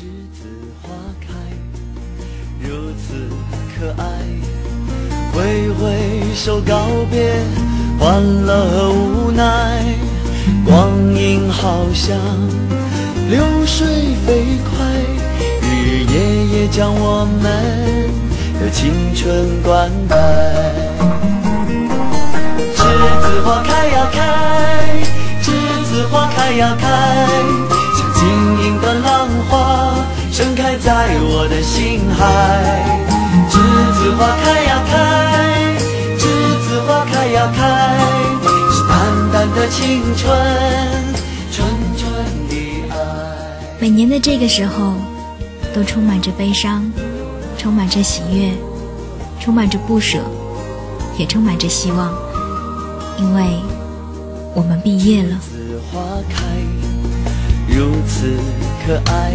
栀子花开，如此可爱。挥挥手告别，欢乐和无奈。光阴好像流水飞快，日日夜夜将我们的青春灌溉。栀子花开呀开，栀子花开呀开。在我的心海，栀子花开呀开，栀子花开呀开，是淡淡的青春，纯纯的爱。每年的这个时候，都充满着悲伤，充满着喜悦，充满着不舍，也充满着希望，因为我们毕业了。花开如此可爱，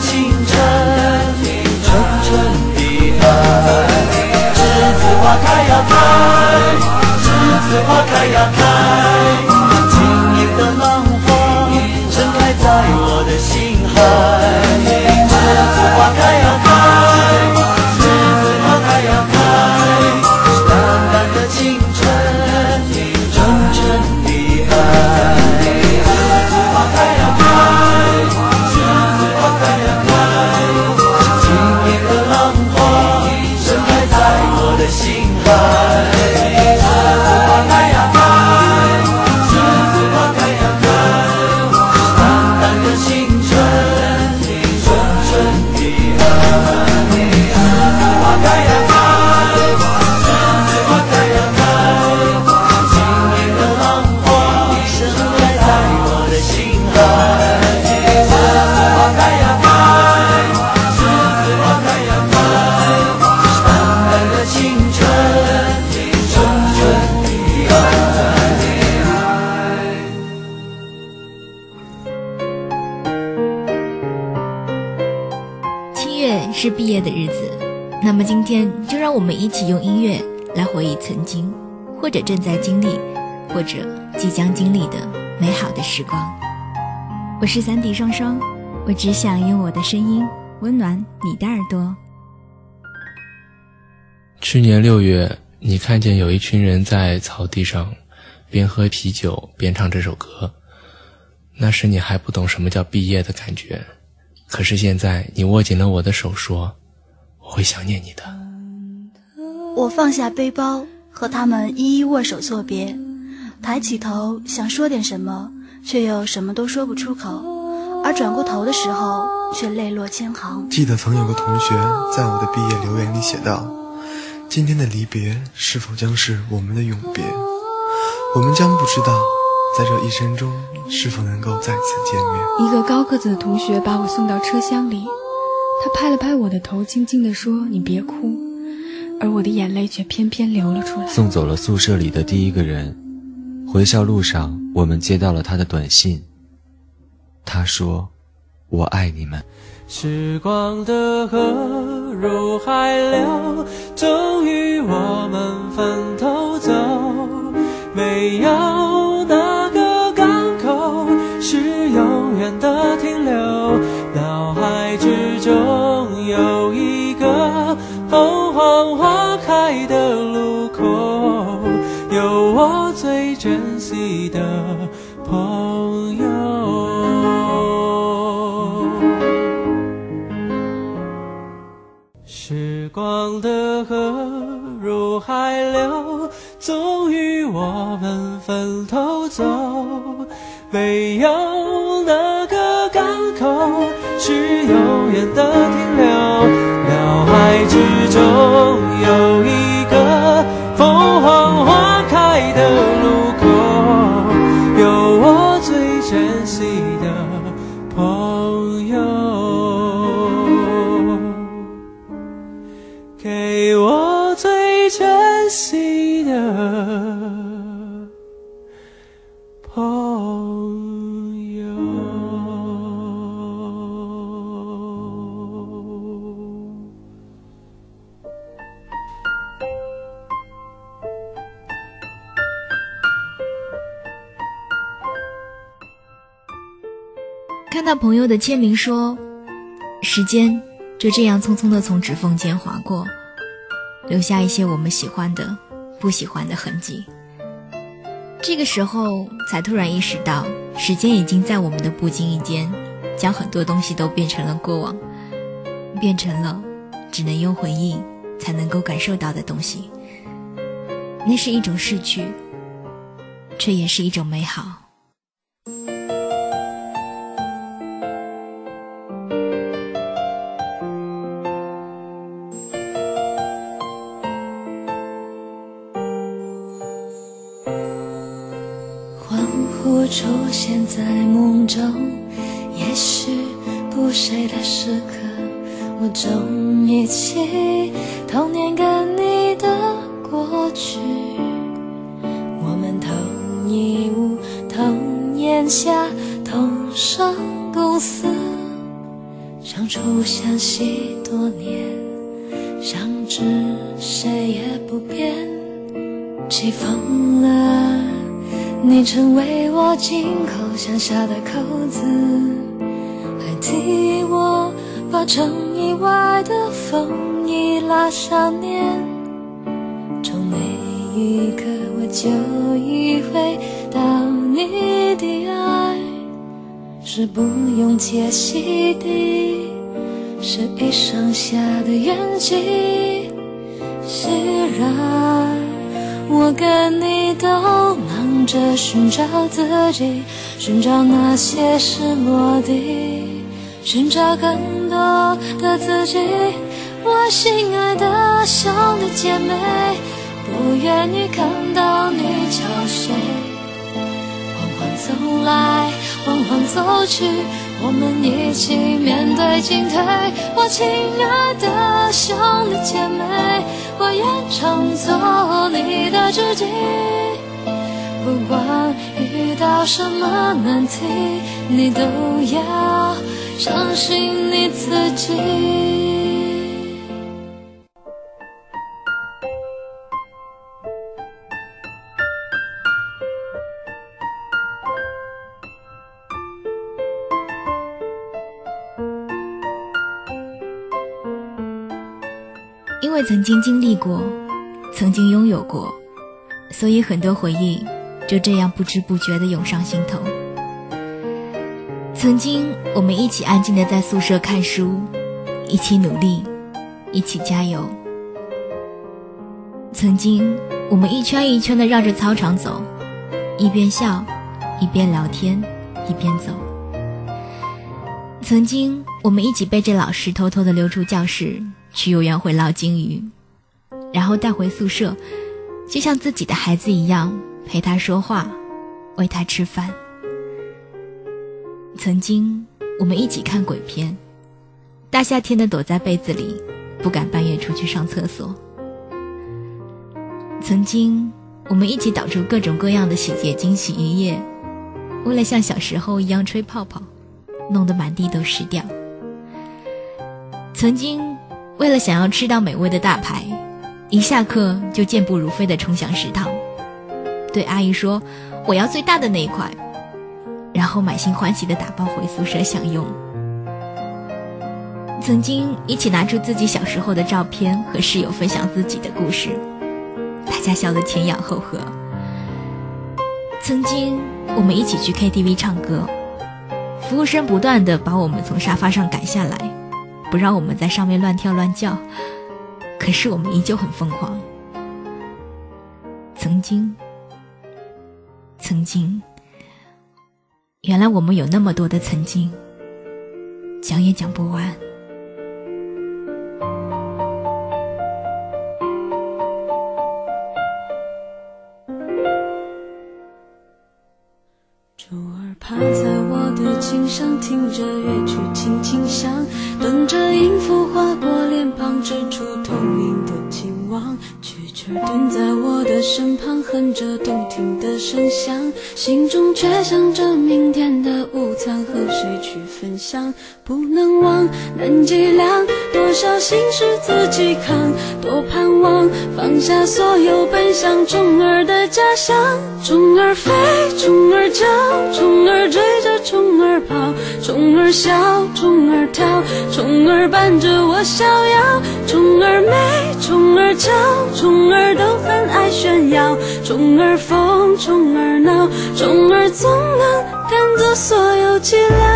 青春，纯纯的爱。栀子花开呀开，栀子花开呀开，我们一起用音乐来回忆曾经，或者正在经历，或者即将经历的美好的时光。我是三弟双双，我只想用我的声音温暖你的耳朵。去年六月，你看见有一群人在草地上边喝啤酒边唱这首歌，那时你还不懂什么叫毕业的感觉。可是现在，你握紧了我的手，说：“我会想念你的。”我放下背包，和他们一一握手作别，抬起头想说点什么，却又什么都说不出口，而转过头的时候，却泪落千行。记得曾有个同学在我的毕业留言里写道：“今天的离别是否将是我们的永别？我们将不知道。”在这一生中，是否能够再次见面？一个高个子的同学把我送到车厢里，他拍了拍我的头，轻轻地说：“你别哭。”而我的眼泪却偏偏流了出来。送走了宿舍里的第一个人，回校路上，我们接到了他的短信。他说：“我爱你们。”时光的河入海流，终于我们分头走，没有花开的路口，有我最珍惜的朋友。时光的河入海流，终于我们分头走，没有那。是永远的停留，爱之中有一个看到朋友的签名说：“时间就这样匆匆的从指缝间划过，留下一些我们喜欢的、不喜欢的痕迹。”这个时候才突然意识到，时间已经在我们的不经意间，将很多东西都变成了过往，变成了只能用回忆才能够感受到的东西。那是一种逝去，却也是一种美好。恍惚出现在梦中，也许不睡的时刻，我终忆起童年跟你的过去。我们同一屋，同檐下，同生共死，相处相惜多年，相知谁也不变。起风了。你成为我紧口向下的扣子，还替我把城以外的风衣拉上链。从那一刻，我就意会到你的爱是不用解析的，是一生下的缘起。虽然我跟你都着寻找自己，寻找那些失落的，寻找更多的自己。我心爱的兄弟姐妹，不愿意看到你憔悴。缓缓走来，缓缓走去，我们一起面对进退。我亲爱的兄弟姐妹，我愿常做你的知己。不管遇到什么难题，你都要相信你自己。因为曾经经历过，曾经拥有过，所以很多回忆就这样不知不觉地涌上心头。曾经我们一起安静地在宿舍看书，一起努力，一起加油。曾经我们一圈一圈地绕着操场走，一边笑，一边聊天，一边走。曾经我们一起背着老师偷偷地溜出教室。去游园会捞金鱼，然后带回宿舍，就像自己的孩子一样陪他说话，喂他吃饭。曾经我们一起看鬼片，大夏天的躲在被子里，不敢半夜出去上厕所。曾经我们一起导出各种各样的洗洁精、洗衣液，为了像小时候一样吹泡泡，弄得满地都湿掉。曾经。为了想要吃到美味的大排，一下课就健步如飞地冲向食堂，对阿姨说：“我要最大的那一块。”然后满心欢喜的打包回宿舍享用。曾经一起拿出自己小时候的照片和室友分享自己的故事，大家笑得前仰后合。曾经我们一起去 KTV 唱歌，服务生不断的把我们从沙发上赶下来。不让我们在上面乱跳乱叫，可是我们依旧很疯狂。曾经，曾经，原来我们有那么多的曾经，讲也讲不完。猪儿趴在我的颈上，听着乐曲轻轻响。等着音符划过脸庞，身旁，哼着动听的声响，心中却想着明天的午餐和谁去分享。不能忘，难计量，多少心事自己扛，多盼望放下所有，奔向虫儿的家乡。虫儿飞，虫儿叫，虫儿追着。虫儿跑，虫儿笑，虫儿跳，虫儿伴着我逍遥。虫儿美，虫儿俏，虫儿都很爱炫耀。虫儿疯，虫儿闹，虫儿总能赶走所有寂寥。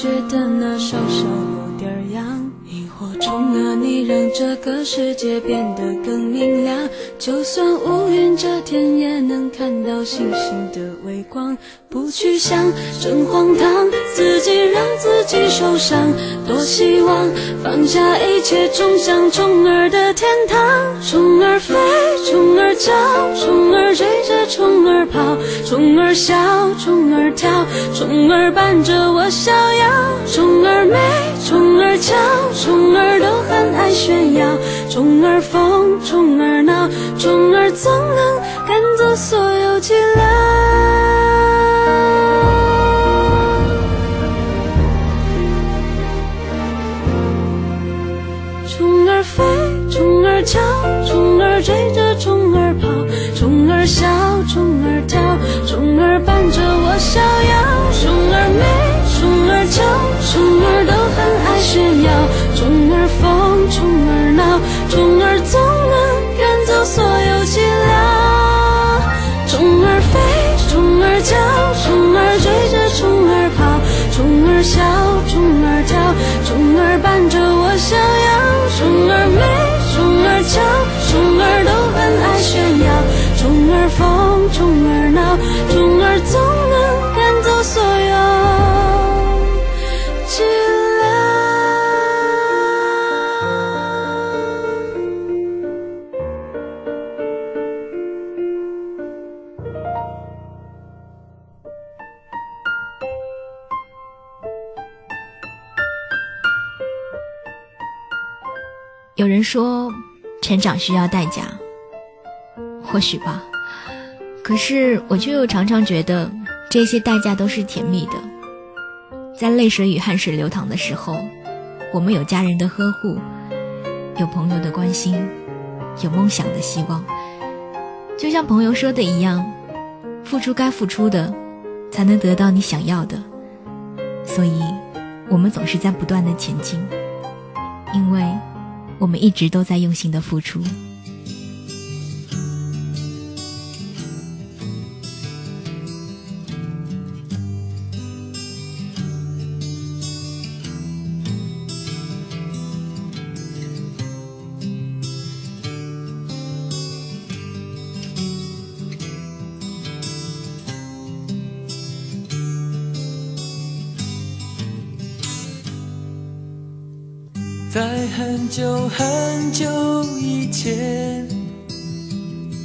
觉得那少少有点痒，萤火虫啊，你让这个世界变得更明亮。就算乌云遮天，也能看到星星的微光。不去想真荒唐，自己让自己受伤。多希望放下一切，冲向虫儿的天堂。虫儿飞，虫儿叫，虫儿追着虫儿跑，虫儿笑，虫儿跳，虫儿伴着我逍遥。虫儿美，虫儿俏，虫儿都很爱炫耀。虫儿疯，虫儿闹，虫儿总能赶走所有寂寥。虫儿飞，虫儿叫，虫儿追着虫儿跑，虫儿笑，虫儿跳，虫儿伴着我逍遥。虫儿美，虫儿俏，虫儿都很爱炫耀。虫儿疯，虫儿闹。虫儿总能赶走所有寂寥，虫儿飞，虫儿叫，虫儿追着虫儿跑，虫儿笑，说，成长需要代价，或许吧。可是我却又常常觉得，这些代价都是甜蜜的。在泪水与汗水流淌的时候，我们有家人的呵护，有朋友的关心，有梦想的希望。就像朋友说的一样，付出该付出的，才能得到你想要的。所以，我们总是在不断的前进，因为。我们一直都在用心的付出。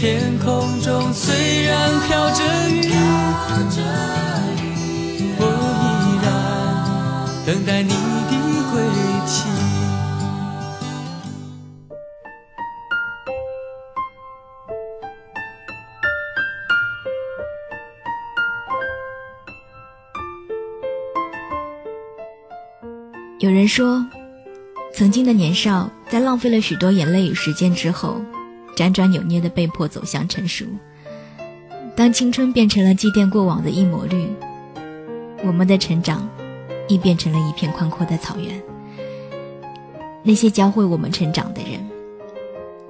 天空中虽然飘着雨我依然等待你的归期有人说曾经的年少在浪费了许多眼泪与时间之后辗转扭捏的被迫走向成熟。当青春变成了祭奠过往的一抹绿，我们的成长亦变成了一片宽阔的草原。那些教会我们成长的人，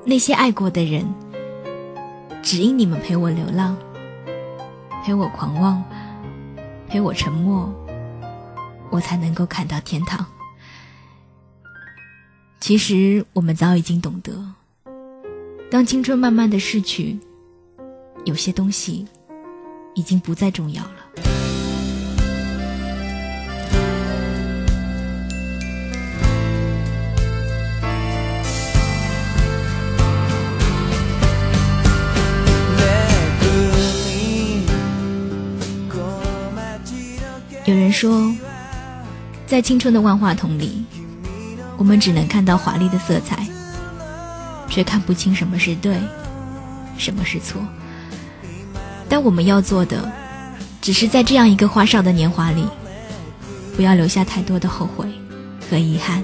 那些爱过的人，只因你们陪我流浪，陪我狂妄，陪我沉默，我才能够看到天堂。其实我们早已经懂得，当青春慢慢的逝去。有些东西已经不再重要了。有人说，在青春的万花筒里，我们只能看到华丽的色彩，却看不清什么是对，什么是错。但我们要做的，只是在这样一个花哨的年华里，不要留下太多的后悔和遗憾。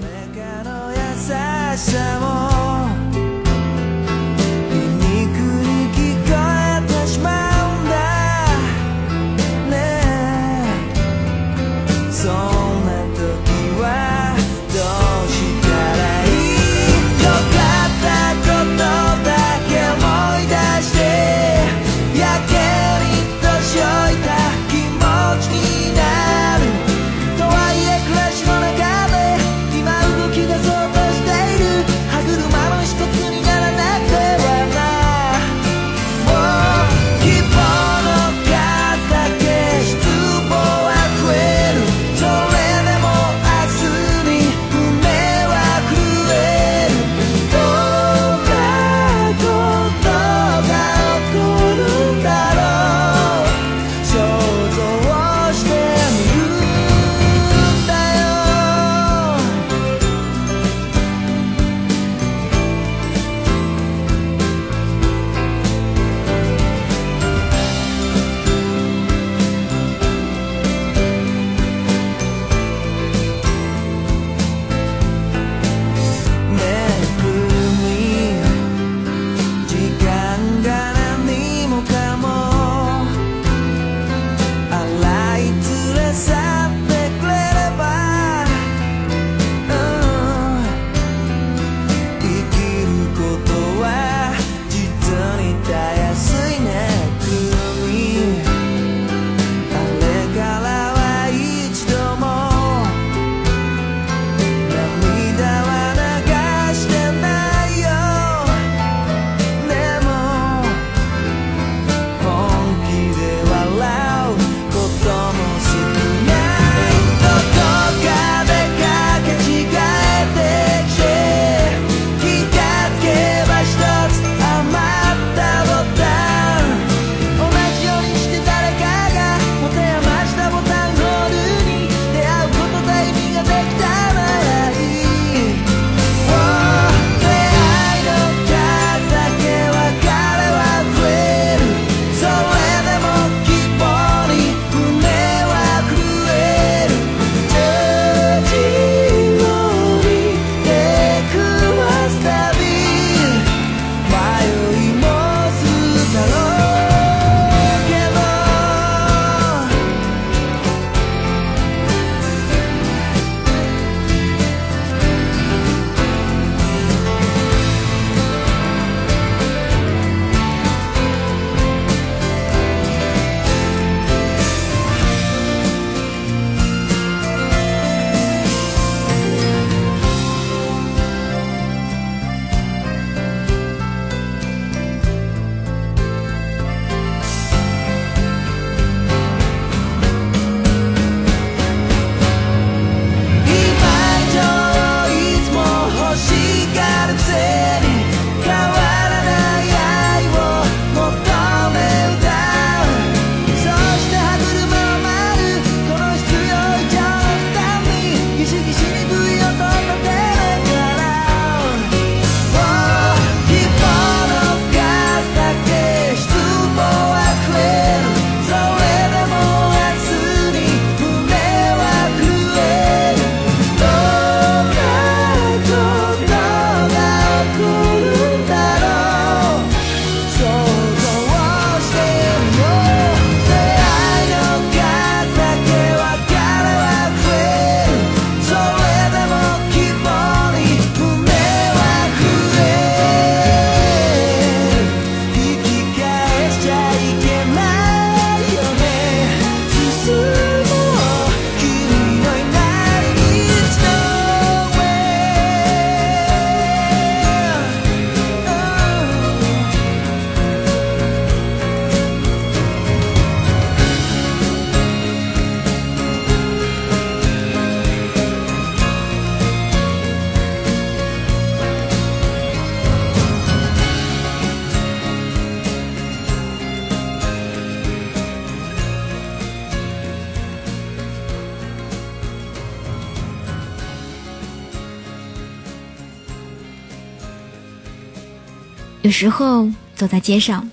有时候走在街上，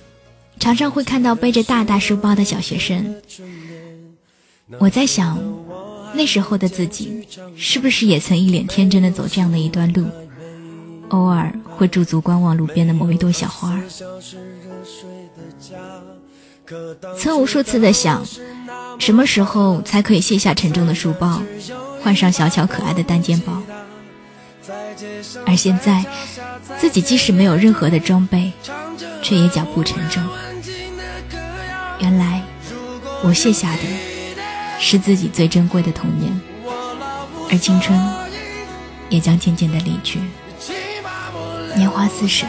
常常会看到背着大大书包的小学生。我在想，那时候的自己，是不是也曾一脸天真的走这样的一段路？偶尔会驻足观望路边的某一朵小花，曾无数次的想，什么时候才可以卸下沉重的书包，换上小巧可爱的单肩包？而现在，自己即使没有任何的装备，却也脚步沉重。原来，我卸下的是自己最珍贵的童年，而青春也将渐渐的离去。年华似水，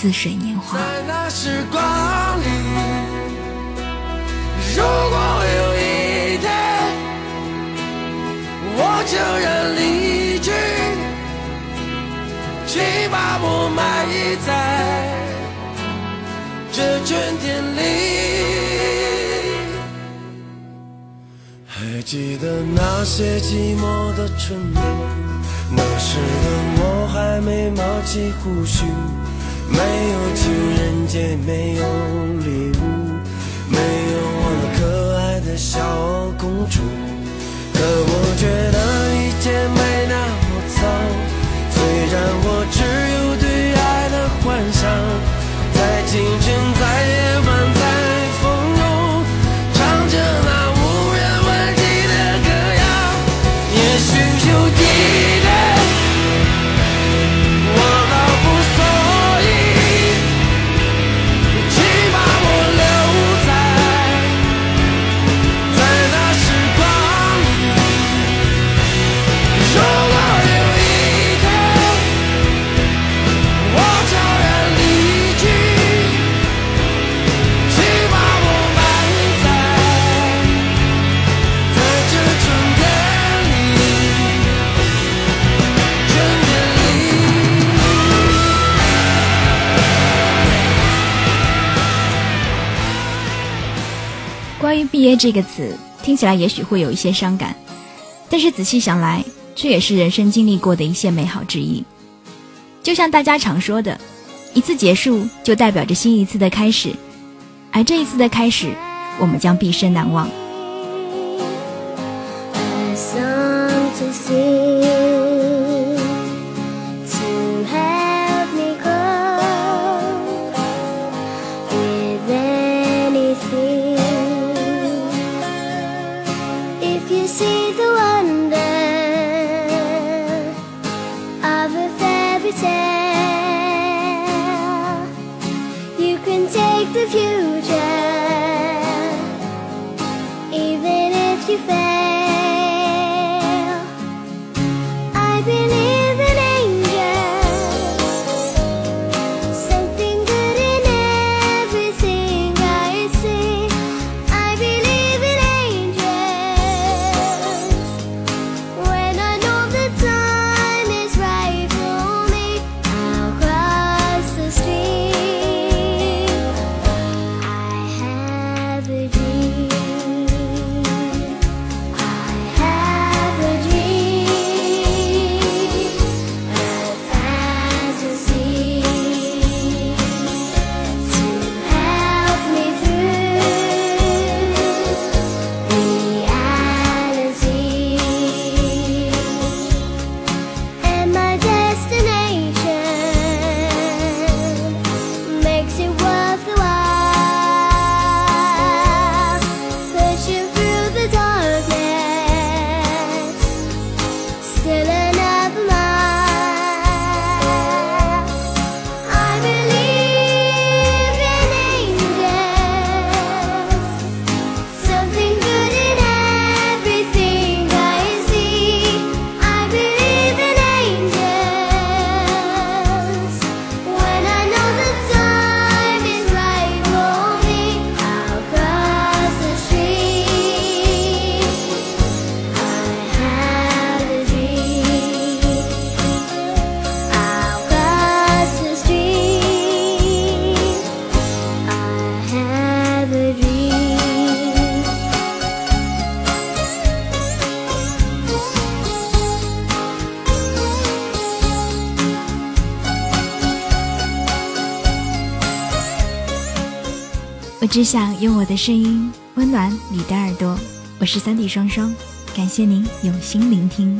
似水年华。如果有一天，我就要离，请把我埋在这春天里。还记得那些寂寞的春天。那时的我还没冒起胡须，没有情人节，没有礼物，没有我那可爱的小公主。可我觉得一切没那么幻想，在清晨，关于毕业这个词听起来也许会有一些伤感，但是仔细想来，这也是人生经历过的一些美好之一。就像大家常说的，一次结束就代表着新一次的开始，而这一次的开始，我们将毕生难忘。我只想用我的声音温暖你的耳朵。我是三弟双双，感谢您用心聆听。